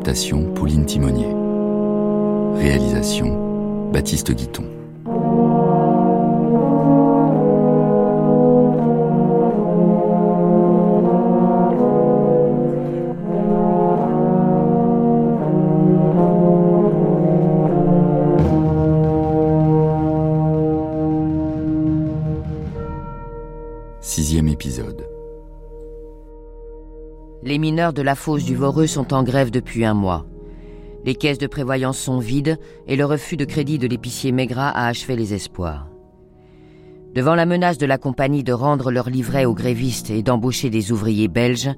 Adaptation Pauline Timonier. Réalisation Baptiste Guiton. De la fosse du Voreux sont en grève depuis un mois. Les caisses de prévoyance sont vides et le refus de crédit de l'épicier Maigrat a achevé les espoirs. Devant la menace de la compagnie de rendre leur livret aux grévistes et d'embaucher des ouvriers belges,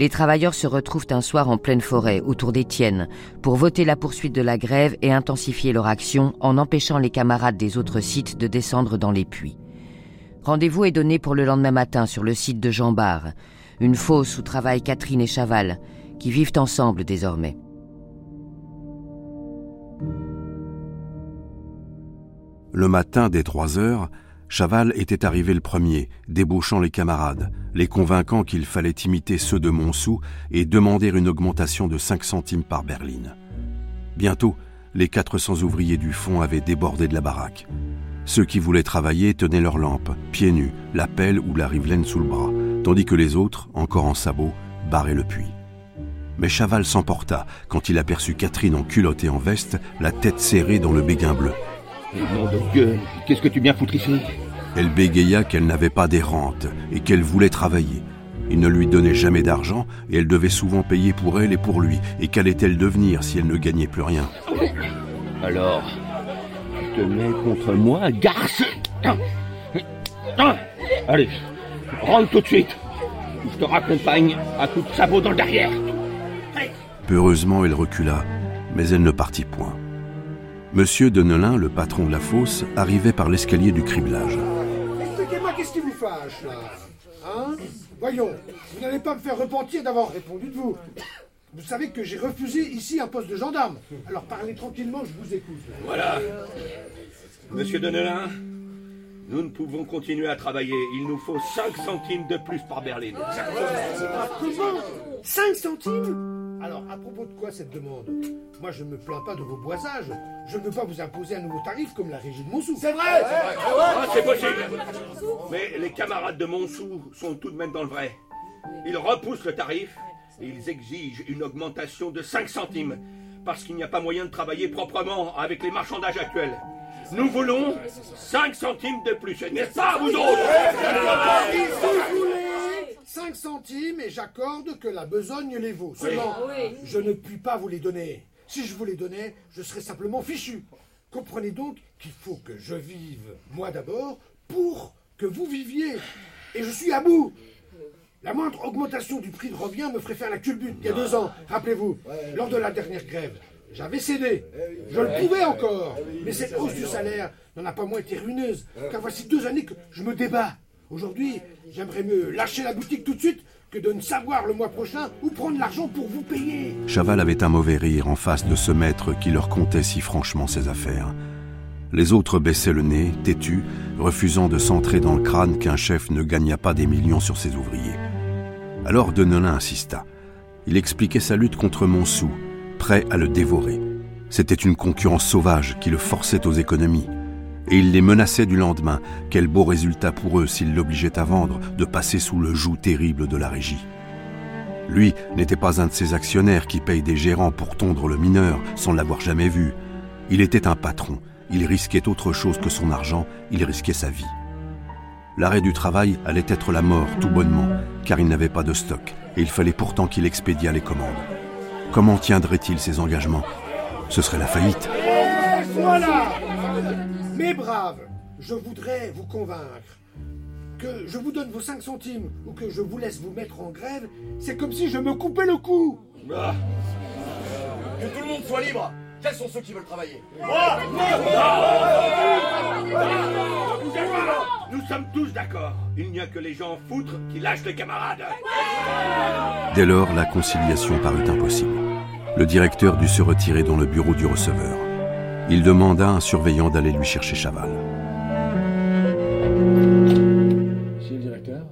les travailleurs se retrouvent un soir en pleine forêt, autour d'Étienne, pour voter la poursuite de la grève et intensifier leur action en empêchant les camarades des autres sites de descendre dans les puits. Rendez-vous est donné pour le lendemain matin sur le site de Jean Bar, une fosse où travaillent Catherine et Chaval, qui vivent ensemble désormais. Le matin des trois heures, Chaval était arrivé le premier, débauchant les camarades, les convainquant qu'il fallait imiter ceux de Montsou et demander une augmentation de 5 centimes par berline. Bientôt, les 400 ouvriers du fond avaient débordé de la baraque. Ceux qui voulaient travailler tenaient leurs lampes, pieds nus, la pelle ou la rivelaine sous le bras, tandis que les autres, encore en sabots, barraient le puits. Mais Chaval s'emporta quand il aperçut Catherine en culotte et en veste, la tête serrée dans le béguin bleu. Nom de Dieu, qu'est-ce que tu viens foutre ici? Elle bégaya qu'elle n'avait pas des rentes et qu'elle voulait travailler. Il ne lui donnait jamais d'argent et elle devait souvent payer pour elle et pour lui. Et qu'allait-elle devenir si elle ne gagnait plus rien? Alors, tu te mets contre moi, garce Allez, rentre tout de suite. ou Je te raccompagne à coups de sabot dans le derrière. Peureusement, elle recula, mais elle ne partit point. Monsieur Denelin, le patron de la fosse, arrivait par l'escalier du criblage. Expliquez-moi qu'est-ce qui vous fâche, là? Hein? Voyons, vous n'allez pas me faire repentir d'avoir répondu de vous. Vous savez que j'ai refusé ici un poste de gendarme. Alors parlez tranquillement, je vous écoute. Voilà. Monsieur Denelin, nous ne pouvons continuer à travailler. Il nous faut 5 centimes de plus par berline. Comment 5 centimes alors, à propos de quoi cette demande? Moi, je ne me plains pas de vos boisages. Je ne veux pas vous imposer un nouveau tarif comme la régie de Montsou. C'est vrai Ah, c'est possible Mais les camarades de Montsou sont tout de même dans le vrai. Ils repoussent le tarif et ils exigent une augmentation de 5 centimes parce qu'il n'y a pas moyen de travailler proprement avec les marchandages actuels. Nous voulons 5 centimes de plus, n'est-ce pas, vous autres Si vous voulez 5 centimes et j'accorde que la besogne les vaut. Seulement, je ne puis pas vous les donner. Si je vous les donnais, je serais simplement fichu. Comprenez donc qu'il faut que je vive, moi d'abord, pour que vous viviez. Et je suis à bout. La moindre augmentation du prix de revient me ferait faire la culbute il y a deux ans, rappelez-vous, lors de la dernière grève. J'avais cédé. Je le pouvais encore. Mais cette hausse du salaire n'en a pas moins été ruineuse, car voici deux années que je me débat. Aujourd'hui, j'aimerais mieux lâcher la boutique tout de suite que de ne savoir le mois prochain où prendre l'argent pour vous payer. Chaval avait un mauvais rire en face de ce maître qui leur contait si franchement ses affaires. Les autres baissaient le nez, têtus, refusant de s'entrer dans le crâne qu'un chef ne gagnât pas des millions sur ses ouvriers. Alors Denelin insista. Il expliquait sa lutte contre Montsou, prêt à le dévorer. C'était une concurrence sauvage qui le forçait aux économies. Et il les menaçait du lendemain. Quel beau résultat pour eux s'il l'obligeait à vendre, de passer sous le joug terrible de la régie. Lui n'était pas un de ces actionnaires qui payent des gérants pour tondre le mineur sans l'avoir jamais vu. Il était un patron. Il risquait autre chose que son argent, il risquait sa vie. L'arrêt du travail allait être la mort tout bonnement, car il n'avait pas de stock, et il fallait pourtant qu'il expédiât les commandes. Comment tiendrait-il ses engagements? Ce serait la faillite. Et voilà Mes braves, je voudrais vous convaincre que je vous donne vos 5 centimes ou que je vous laisse vous mettre en grève, c'est comme si je me coupais le cou. Ah. Que tout le monde soit libre Quels sont ceux qui veulent travailler Nous sommes tous d'accord. Il n'y a que les gens foutres qui lâchent les camarades. Dès lors, la conciliation parut impossible. Le directeur dut se retirer dans le bureau du receveur. Il demanda à un surveillant d'aller lui chercher Chaval. Monsieur le directeur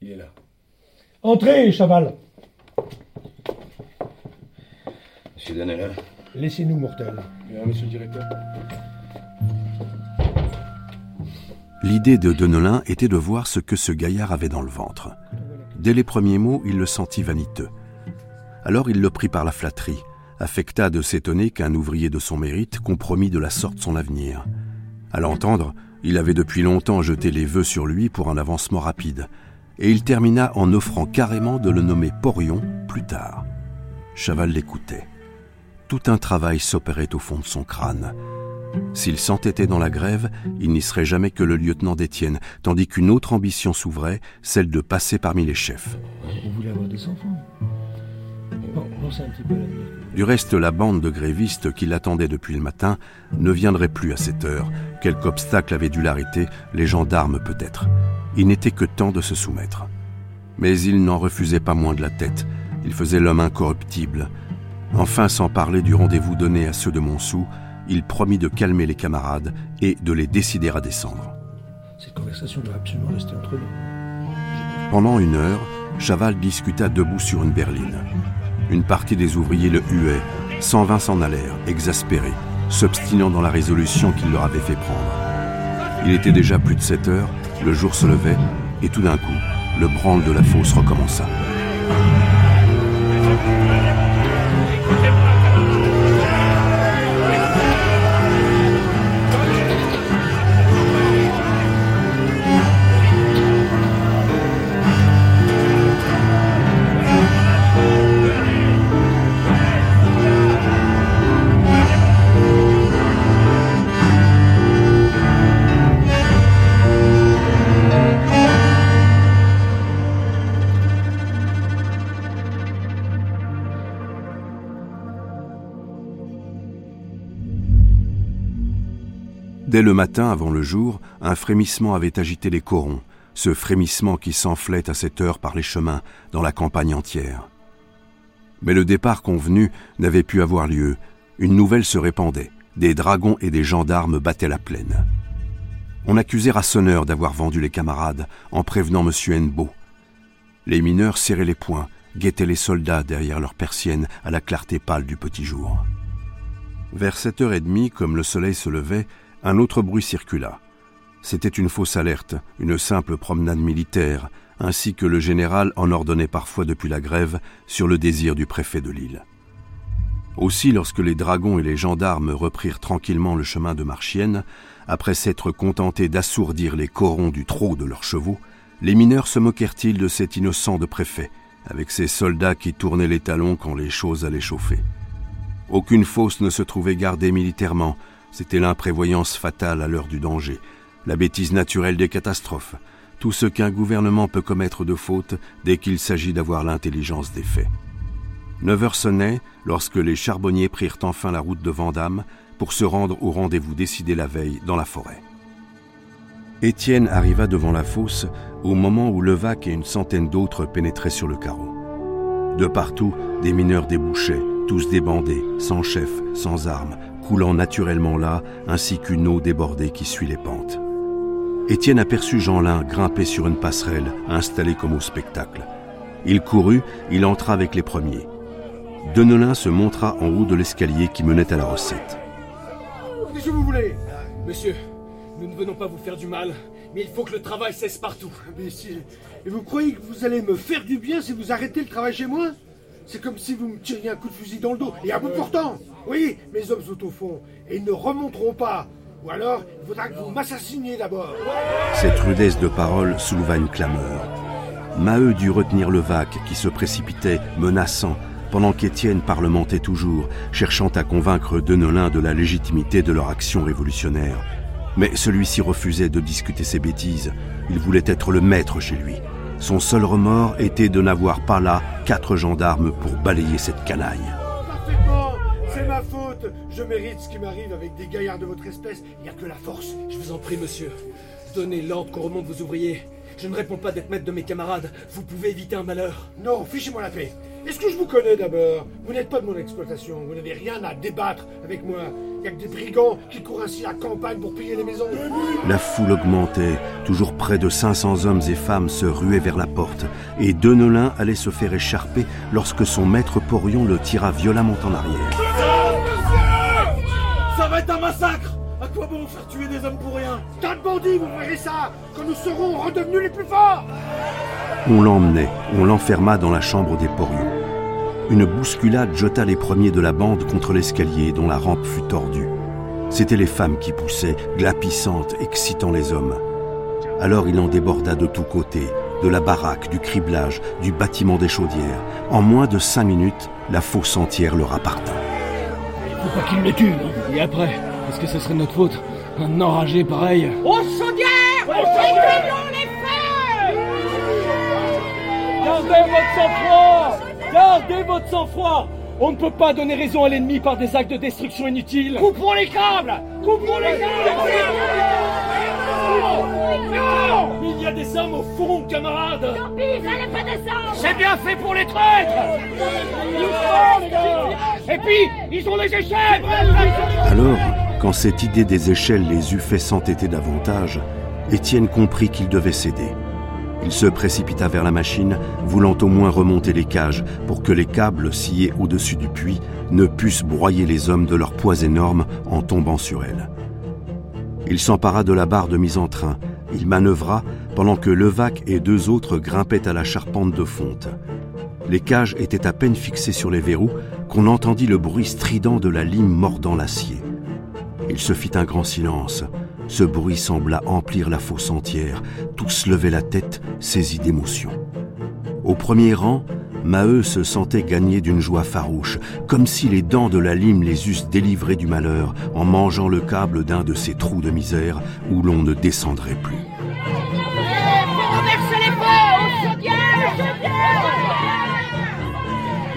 Il est là. Entrez, Chaval. Monsieur Danella Laissez-nous, mortel. Bien, monsieur le directeur. L'idée de Denelin était de voir ce que ce gaillard avait dans le ventre. Dès les premiers mots, il le sentit vaniteux. Alors il le prit par la flatterie, affecta de s'étonner qu'un ouvrier de son mérite compromit de la sorte son avenir. À l'entendre, il avait depuis longtemps jeté les vœux sur lui pour un avancement rapide, et il termina en offrant carrément de le nommer Porion plus tard. Chaval l'écoutait. Tout un travail s'opérait au fond de son crâne. S'il s'entêtait dans la grève, il n'y serait jamais que le lieutenant d'Étienne, tandis qu'une autre ambition s'ouvrait, celle de passer parmi les chefs. Vous voulez avoir des enfants Bon, pensez un petit peu à l'avenir. Du reste, la bande de grévistes qui l'attendaient depuis le matin ne viendrait plus à cette heure. Quelque obstacle avait dû l'arrêter, les gendarmes peut-être. Il n'était que temps de se soumettre. Mais il n'en refusait pas moins de la tête. Il faisait l'homme incorruptible. Enfin, sans parler du rendez-vous donné à ceux de Montsou, il promit de calmer les camarades et de les décider à descendre. Cette conversation doit absolument rester entre nous. Pendant une heure, Chaval discuta debout sur une berline. Une partie des ouvriers le huait, 120 s'en allèrent, exaspérés, s'obstinant dans la résolution qu'il leur avait fait prendre. Il était déjà plus de 7 heures, le jour se levait, et tout d'un coup, le branle de la fosse recommença. Dès le matin, avant le jour, un frémissement avait agité les corons, ce frémissement qui s'enflait à cette heure par les chemins, dans la campagne entière. Mais le départ convenu n'avait pu avoir lieu. Une nouvelle se répandait. Des dragons et des gendarmes battaient la plaine. On accusait Rasseneur d'avoir vendu les camarades en prévenant M. Hennebeau. Les mineurs serraient les poings, guettaient les soldats derrière leurs persiennes à la clarté pâle du petit jour. Vers sept heures et demie, comme le soleil se levait, un autre bruit circula. C'était une fausse alerte, une simple promenade militaire, ainsi que le général en ordonnait parfois depuis la grève sur le désir du préfet de l'île. Aussi, lorsque les dragons et les gendarmes reprirent tranquillement le chemin de Marchienne, après s'être contentés d'assourdir les corons du trot de leurs chevaux, les mineurs se moquèrent-ils de cet innocent de préfet, avec ses soldats qui tournaient les talons quand les choses allaient chauffer. Aucune fosse ne se trouvait gardée militairement, c'était l'imprévoyance fatale à l'heure du danger, la bêtise naturelle des catastrophes, tout ce qu'un gouvernement peut commettre de faute dès qu'il s'agit d'avoir l'intelligence des faits. Neuf heures sonnaient lorsque les charbonniers prirent enfin la route de Vandame pour se rendre au rendez-vous décidé la veille dans la forêt. Étienne arriva devant la fosse au moment où Levaque et une centaine d'autres pénétraient sur le carreau. De partout, des mineurs débouchaient, tous débandés, sans chef, sans armes, coulant naturellement là, ainsi qu'une eau débordée qui suit les pentes. Étienne aperçut Jeanlin grimper sur une passerelle, installée comme au spectacle. Il courut, il entra avec les premiers. Denelin se montra en haut de l'escalier qui menait à la recette. Qu'est-ce que vous voulez? Monsieur, nous ne venons pas vous faire du mal, mais il faut que le travail cesse partout. Et vous croyez que vous allez me faire du bien si vous arrêtez le travail chez moi? C'est comme si vous me tiriez un coup de fusil dans le dos. Et à bout portant Oui, mes hommes sont au fond. Et ils ne remonteront pas. Ou alors, il faudra que vous m'assassiniez d'abord. Cette rudesse de parole souleva une clameur. Maheu dut retenir Levaque qui se précipitait, menaçant, pendant qu'Étienne parlementait toujours, cherchant à convaincre Denelin de la légitimité de leur action révolutionnaire. Mais celui-ci refusait de discuter ses bêtises. Il voulait être le maître chez lui. Son seul remords était de n'avoir pas là quatre gendarmes pour balayer cette canaille. C'est ma faute Je mérite ce qui m'arrive avec des gaillards de votre espèce. Il n'y a que la force. Je vous en prie, monsieur. Donnez l'ordre qu'on remonte vos ouvriers. Je ne réponds pas d'être maître de mes camarades. Vous pouvez éviter un malheur. Non, fichez-moi la paix. Est-ce que je vous connais d'abord? Vous n'êtes pas de mon exploitation. Vous n'avez rien à débattre avec moi. Il n'y a que des brigands qui courent ainsi la campagne pour piller les maisons. La foule augmentait. Toujours près de 500 hommes et femmes se ruaient vers la porte. Et Denelin allait se faire écharper lorsque son maître Porion le tira violemment en arrière. Ça va être un massacre À quoi bon faire tuer des hommes pour rien? De bandits, vous verrez ça? Quand nous serons redevenus les plus forts On l'emmenait, on l'enferma dans la chambre des Porions. Une bousculade jeta les premiers de la bande contre l'escalier dont la rampe fut tordue. C'étaient les femmes qui poussaient, glapissantes, excitant les hommes. Alors il en déborda de tous côtés, de la baraque, du criblage, du bâtiment des chaudières. En moins de cinq minutes, la fosse entière leur appartint. Faut pas qu'il le tue. Et après, est-ce que ce serait notre faute? Un enragé pareil? Aux chaudières Éteignons les feux Gardez votre sang-froid! Gardez votre sang-froid! On ne peut pas donner raison à l'ennemi par des actes de destruction inutiles. Coupons les câbles! Coupons les câbles! Non! Il y a des hommes au fond, camarades. Ils n'allaient pas descendre C'est bien fait pour les traîtres Et puis, ils ont les échelles Alors, quand cette idée des échelles les eut fait s'entêter davantage, Étienne comprit qu'il devait céder. Il se précipita vers la machine, voulant au moins remonter les cages pour que les câbles sciés au-dessus du puits ne pussent broyer les hommes de leur poids énorme en tombant sur elles. Il s'empara de la barre de mise en train. Il manœuvra pendant que Levaque et deux autres grimpaient à la charpente de fonte. Les cages étaient à peine fixées sur les verrous qu'on entendit le bruit strident de la lime mordant l'acier. Il se fit un grand silence. Ce bruit sembla emplir la fosse entière. Tous levaient la tête, saisis d'émotion. Au premier rang, Maheu se sentait gagner d'une joie farouche, comme si les dents de la lime les eussent délivrés du malheur en mangeant le câble d'un de ces trous de misère où l'on ne descendrait plus.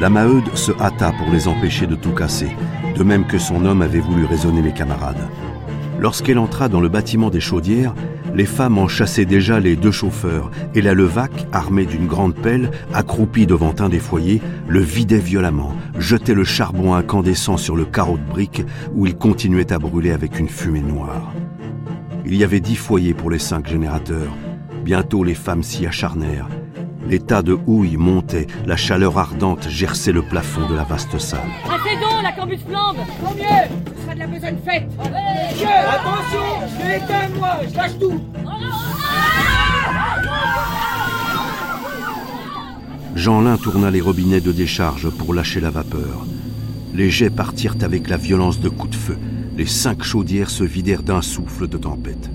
La Maheude se hâta pour les empêcher de tout casser, de même que son homme avait voulu raisonner les camarades. Lorsqu'elle entra dans le bâtiment des chaudières, les femmes en chassaient déjà les deux chauffeurs, et la Levaque, armée d'une grande pelle, accroupie devant un des foyers, le vidait violemment, jetait le charbon incandescent sur le carreau de briques où il continuait à brûler avec une fumée noire. Il y avait dix foyers pour les cinq générateurs. Bientôt les femmes s'y acharnèrent. Les tas de houille montaient, la chaleur ardente gerçait le plafond de la vaste salle. Assez d'eau, la cambus flambe Tant mieux Ce sera de la besogne faite Attention Je l'ai éteint, moi Je lâche tout Jeanlin tourna les robinets de décharge pour lâcher la vapeur. Les jets partirent avec la violence de coups de feu. Les cinq chaudières se vidèrent d'un souffle de tempête.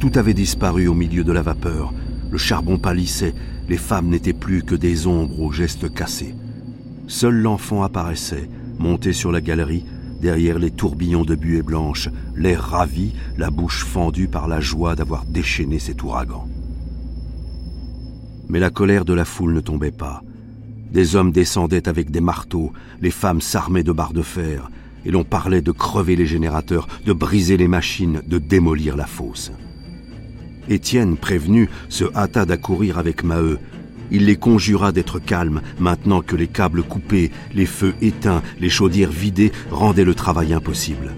Tout avait disparu au milieu de la vapeur. Le charbon pâlissait, les femmes n'étaient plus que des ombres aux gestes cassés. Seul l'enfant apparaissait, monté sur la galerie, derrière les tourbillons de buée blanche, l'air ravi, la bouche fendue par la joie d'avoir déchaîné cet ouragan. Mais la colère de la foule ne tombait pas. Des hommes descendaient avec des marteaux, les femmes s'armaient de barres de fer, et l'on parlait de crever les générateurs, de briser les machines, de démolir la fosse. Étienne, prévenu, se hâta d'accourir avec Maheu. Il les conjura d'être calmes, maintenant que les câbles coupés, les feux éteints, les chaudières vidées rendaient le travail impossible.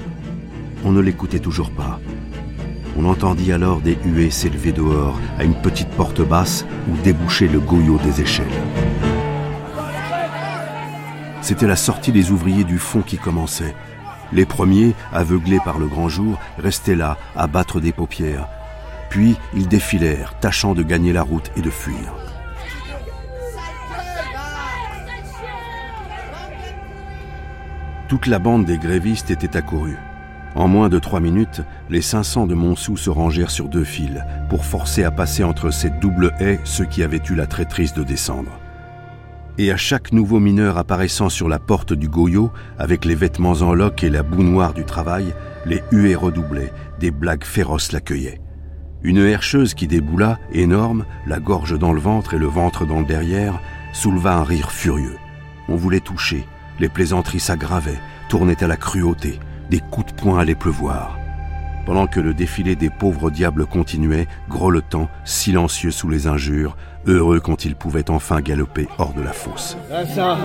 On ne l'écoutait toujours pas. On entendit alors des huées s'élever dehors, à une petite porte basse où débouchait le goyot des échelles. C'était la sortie des ouvriers du fond qui commençait. Les premiers, aveuglés par le grand jour, restaient là, à battre des paupières. Puis ils défilèrent, tâchant de gagner la route et de fuir. Toute la bande des grévistes était accourue. En moins de trois minutes, les 500 de Montsou se rangèrent sur deux files pour forcer à passer entre ces doubles haies ceux qui avaient eu la traîtrise de descendre. Et à chaque nouveau mineur apparaissant sur la porte du goyot, avec les vêtements en loques et la boue noire du travail, les huées redoublaient, des blagues féroces l'accueillaient. Une herscheuse qui déboula, énorme, la gorge dans le ventre et le ventre dans le derrière, souleva un rire furieux. On voulait toucher, les plaisanteries s'aggravaient, tournaient à la cruauté, des coups de poing allaient pleuvoir. pendant que le défilé des pauvres diables continuait, grelottant, silencieux sous les injures, heureux quand ils pouvaient enfin galoper hors de la fosse. Ah ça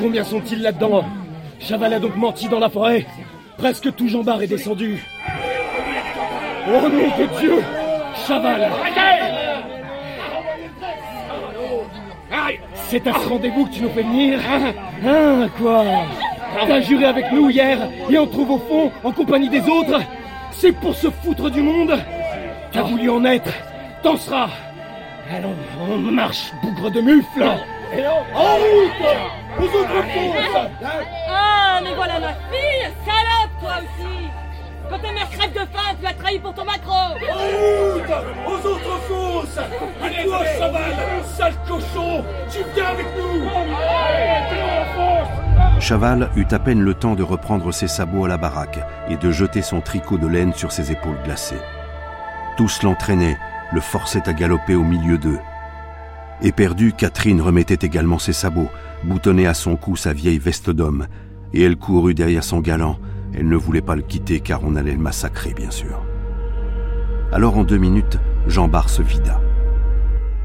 Combien sont-ils là-dedans? Chaval a donc menti dans la forêt Presque tout Jean est descendu. Oh nom de Dieu Chaval. C'est à ce rendez-vous que tu nous fais venir Hein, quoi? T'as juré avec nous hier et on te trouve au fond en compagnie des autres. C'est pour se foutre du monde. T'as voulu en être. T'en seras. Allons, on marche, bougre de mufle. En route. Aux autres Ah, mais voilà ma fille Salope, toi aussi Quand ta mère crève de faim, tu as trahi pour ton macro En route Aux autres fosses Et toi, cheval Sale cochon Tu viens avec nous Chaval eut à peine le temps de reprendre ses sabots à la baraque et de jeter son tricot de laine sur ses épaules glacées. Tous l'entraînaient, le forçaient à galoper au milieu d'eux. Éperdue, Catherine remettait également ses sabots, boutonnait à son cou sa vieille veste d'homme, et elle courut derrière son galant. Elle ne voulait pas le quitter car on allait le massacrer, bien sûr. Alors en deux minutes, Jean Bar se vida.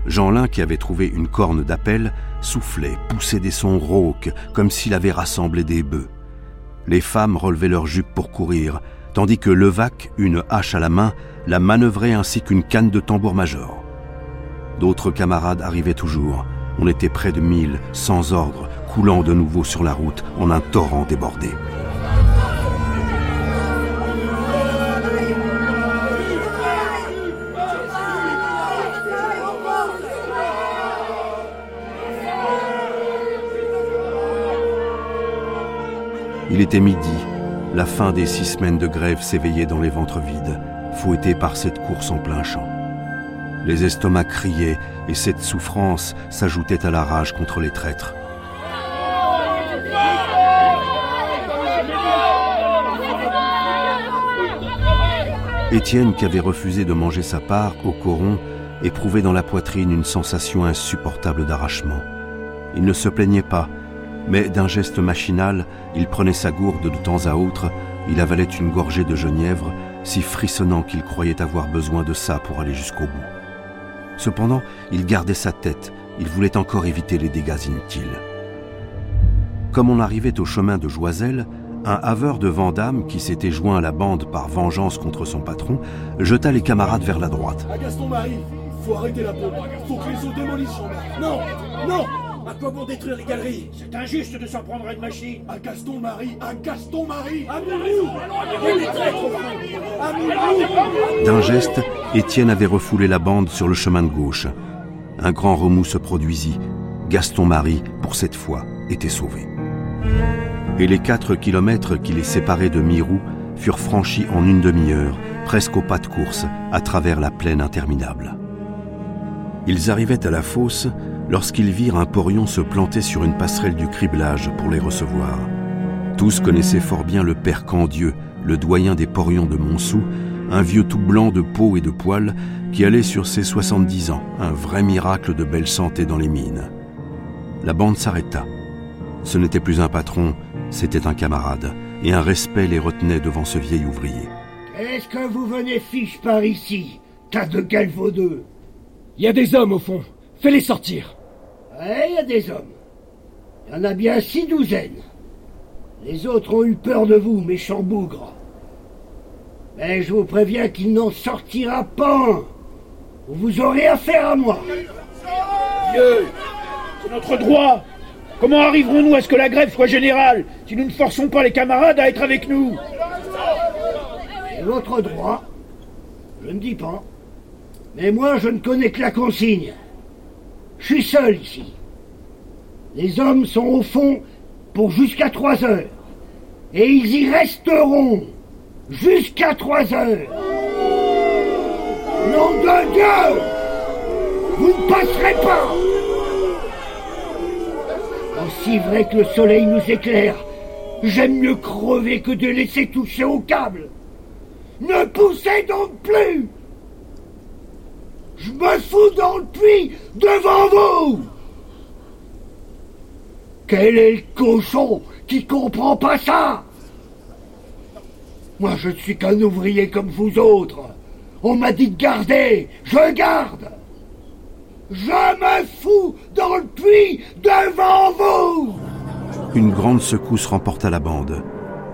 Jeanlin, qui avait trouvé une corne d'appel, soufflait, poussait des sons rauques, comme s'il avait rassemblé des bœufs. Les femmes relevaient leurs jupes pour courir, tandis que Levaque, une hache à la main, la manœuvrait ainsi qu'une canne de tambour-major. D'autres camarades arrivaient toujours. On était près de mille, sans ordre, coulant de nouveau sur la route en un torrent débordé. Il était midi. La fin des six semaines de grève s'éveillait dans les ventres vides, fouettés par cette course en plein champ. Les estomacs criaient et cette souffrance s'ajoutait à la rage contre les traîtres. Étienne, qui avait refusé de manger sa part au coron, éprouvait dans la poitrine une sensation insupportable d'arrachement. Il ne se plaignait pas, mais d'un geste machinal, il prenait sa gourde de temps à autre, il avalait une gorgée de genièvre, si frissonnant qu'il croyait avoir besoin de ça pour aller jusqu'au bout. Cependant, il gardait sa tête, il voulait encore éviter les dégâts inutiles. Comme on arrivait au chemin de Joiselle, un haveur de Vandame, qui s'était joint à la bande par vengeance contre son patron, jeta les camarades vers la droite. À Gaston-Marie, faut arrêter la pompe. Faut que les démolissent. Non, non À quoi bon détruire les galeries? C'est injuste de s'en prendre à une machine. À Gaston-Marie, à Gaston-Marie, à au fond À Moulou D'un geste, Étienne avait refoulé la bande sur le chemin de gauche. Un grand remous se produisit. Gaston-Marie, pour cette fois, était sauvé. Et les quatre kilomètres qui les séparaient de Mirou furent franchis en une demi-heure, presque au pas de course, à travers la plaine interminable. Ils arrivaient à la fosse lorsqu'ils virent un porion se planter sur une passerelle du criblage pour les recevoir. Tous connaissaient fort bien le père Candieu, le doyen des porions de Montsou, un vieux tout blanc de peau et de poils qui allait sur ses 70 ans, un vrai miracle de belle santé dans les mines. La bande s'arrêta. Ce n'était plus un patron, c'était un camarade, et un respect les retenait devant ce vieil ouvrier. Est-ce que vous venez fiche par ici, tas de galvaudeux? Il y a des hommes au fond. Fais-les sortir. Il y a des hommes. Il y en a bien six douzaines. Les autres ont eu peur de vous, méchants bougres. Mais je vous préviens qu'il n'en sortira pas. Vous aurez affaire à moi. Dieu C'est notre droit Comment arriverons-nous à ce que la grève soit générale si nous ne forçons pas les camarades à être avec nous? C'est votre droit. Je ne dis pas. Mais moi, je ne connais que la consigne. Je suis seul ici. Les hommes sont au fond pour jusqu'à trois heures. Et ils y resteront jusqu'à trois heures. Nom de Dieu Vous ne passerez pas Aussi vrai que le soleil nous éclaire, j'aime mieux crever que de laisser toucher au câble. Ne poussez donc plus Je me fous dans le puits devant vous Quel est le cochon qui comprend pas ça? Moi, je ne suis qu'un ouvrier comme vous autres. On m'a dit de garder. Je garde. Je me fous dans le puits devant vous Une grande secousse remporta la bande.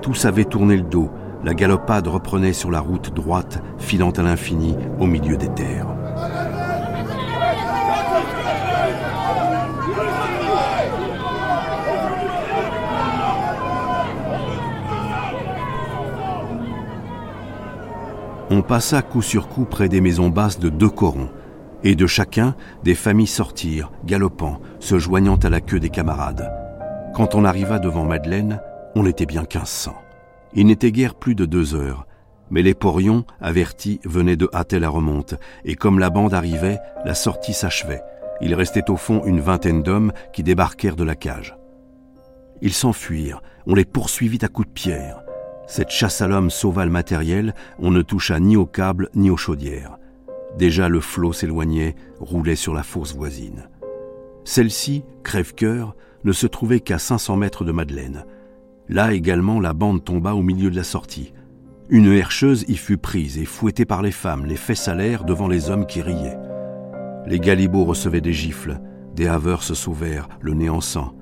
Tous avaient tourné le dos. La galopade reprenait sur la route droite, filant à l'infini au milieu des terres. On passa coup sur coup près des maisons basses de deux corons, et de chacun, des familles sortirent, galopant, se joignant à la queue des camarades. Quand on arriva devant Madeleine, on était bien quinze cents. Il n'était guère plus de deux heures, mais les porions, avertis, venaient de hâter la remonte, et comme la bande arrivait, la sortie s'achevait. Il restait au fond une vingtaine d'hommes qui débarquèrent de la cage. Ils s'enfuirent, on les poursuivit à coups de pierre. Cette chasse à l'homme sauva le matériel, on ne toucha ni au câble ni aux chaudières. Déjà le flot s'éloignait, roulait sur la fosse voisine. Celle-ci, crève-cœur, ne se trouvait qu'à 500 mètres de Madeleine. Là également, la bande tomba au milieu de la sortie. Une herscheuse y fut prise et fouettée par les femmes, les fesses à l'air devant les hommes qui riaient. Les galibots recevaient des gifles, des haveurs se sauvèrent, le nez en sang.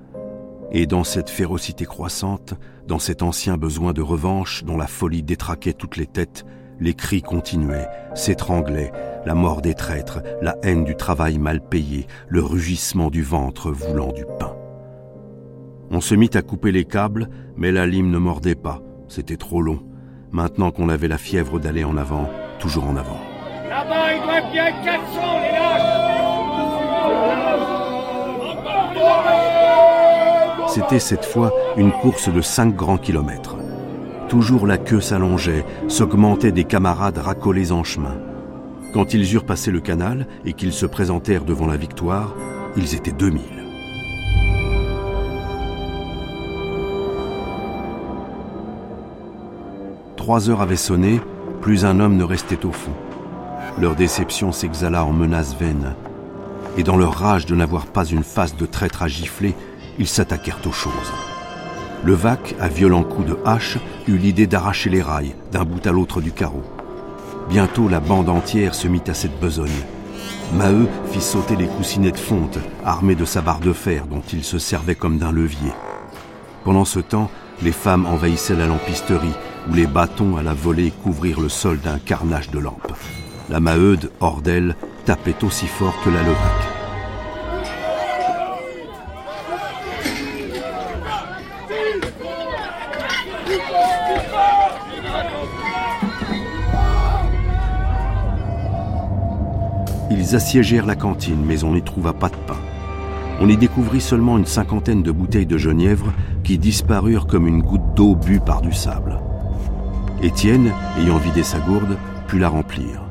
Et dans cette férocité croissante, dans cet ancien besoin de revanche dont la folie détraquait toutes les têtes, les cris continuaient, s'étranglaient, la mort des traîtres, la haine du travail mal payé, le rugissement du ventre voulant du pain. On se mit à couper les câbles, mais la lime ne mordait pas, c'était trop long. Maintenant qu'on avait la fièvre d'aller en avant, toujours en avant. Là-bas, il doit bien 400, les C'était cette fois une course de 5 grands kilomètres. Toujours la queue s'allongeait, s'augmentait des camarades racolés en chemin. Quand ils eurent passé le canal et qu'ils se présentèrent devant la victoire, ils étaient 2000. Trois heures avaient sonné, plus un homme ne restait au fond. Leur déception s'exhala en menaces vaines. Et dans leur rage de n'avoir pas une face de traître à gifler, ils s'attaquèrent aux choses. Levaque, à violents coups de hache, eut l'idée d'arracher les rails d'un bout à l'autre du carreau. Bientôt la bande entière se mit à cette besogne. Maheu fit sauter les coussinets de fonte, armés de sa barre de fer dont il se servait comme d'un levier. Pendant ce temps, les femmes envahissaient la lampisterie, où les bâtons à la volée couvrirent le sol d'un carnage de lampes. La Maheude, hors d'elle, tapait aussi fort que la Levaque. Assiégèrent la cantine, mais on n'y trouva pas de pain. On y découvrit seulement une cinquantaine de bouteilles de genièvre qui disparurent comme une goutte d'eau bue par du sable. Étienne, ayant vidé sa gourde, put la remplir.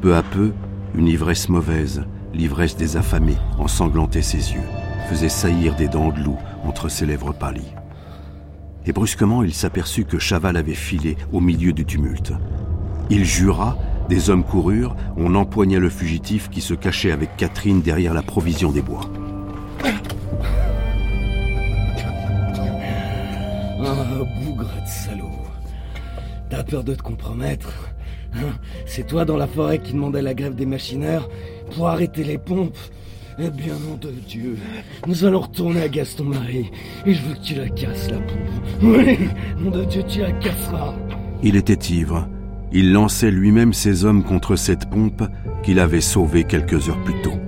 Peu à peu, une ivresse mauvaise, l'ivresse des affamés, ensanglantait ses yeux, faisait saillir des dents de loup entre ses lèvres pâlies. Et brusquement, il s'aperçut que Chaval avait filé au milieu du tumulte. Il jura, des hommes coururent, on empoigna le fugitif qui se cachait avec Catherine derrière la provision des bois. Ah, bougre de salaud. T'as peur de te compromettre hein? C'est toi dans la forêt qui demandait la grève des machineurs pour arrêter les pompes Eh bien, nom de Dieu, nous allons retourner à Gaston Marie et je veux que tu la casses, la pompe. Oui, nom de Dieu, tu la casseras. Il était ivre. Il lançait lui-même ses hommes contre cette pompe qu'il avait sauvée quelques heures plus tôt.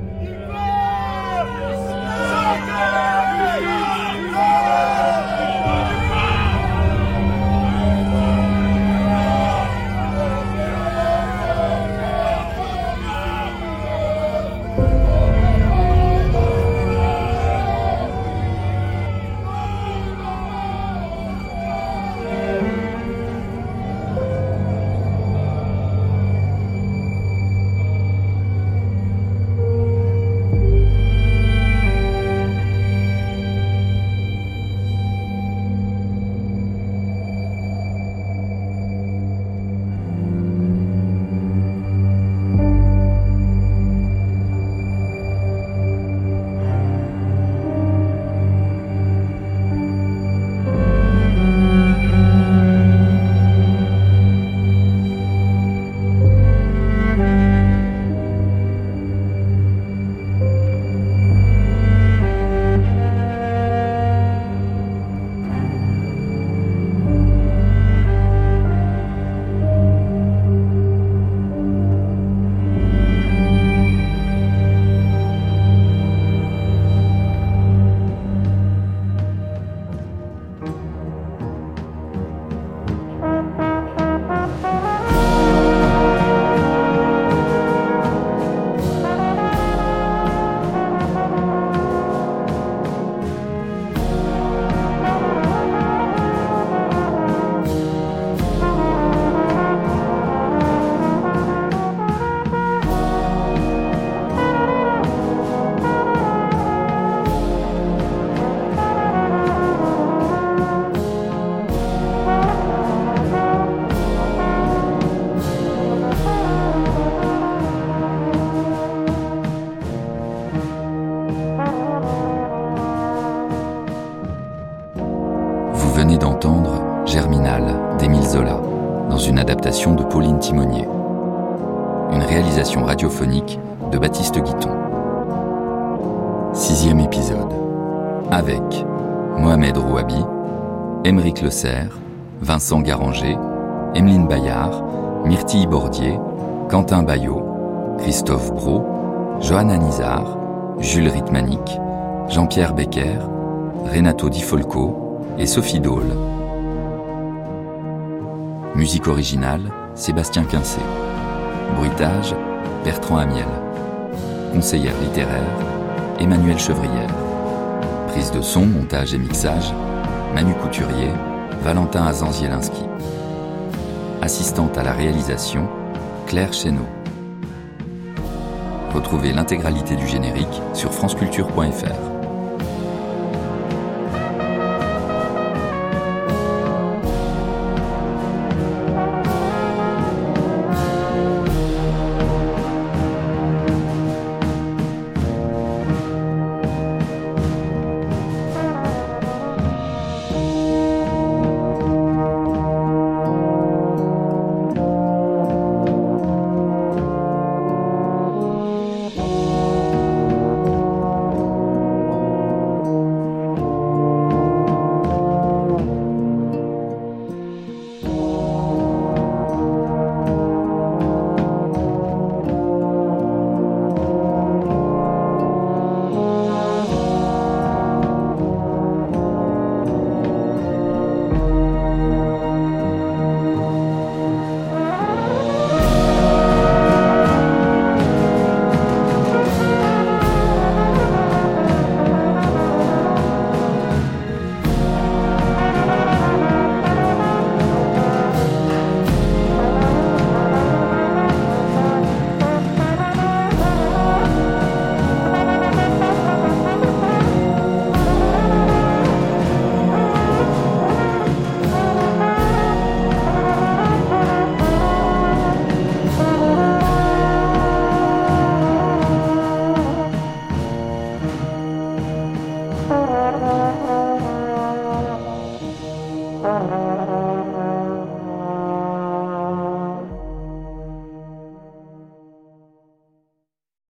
D'entendre Germinal d'Émile Zola, dans une adaptation de Pauline Timonier. Une réalisation radiophonique de Baptiste Guiton. Sixième épisode. Avec Mohamed Rouabi, Émeric Le Vincent Garanger, Emeline Bayard, Myrtille Bordier, Quentin Bayot, Christophe Bro, Johanna Nizar, Jules Ritmanik, Jean-Pierre Becker, Renato Di Folco et Sophie Dole. Musique originale, Sébastien Quincé. Bruitage, Bertrand Amiel. Conseillère littéraire, Emmanuel Chevrière. Prise de son, montage et mixage, Manu Couturier, Valentin Azanzielinski. Assistante à la réalisation, Claire Chéneau. Retrouvez l'intégralité du générique sur franceculture.fr.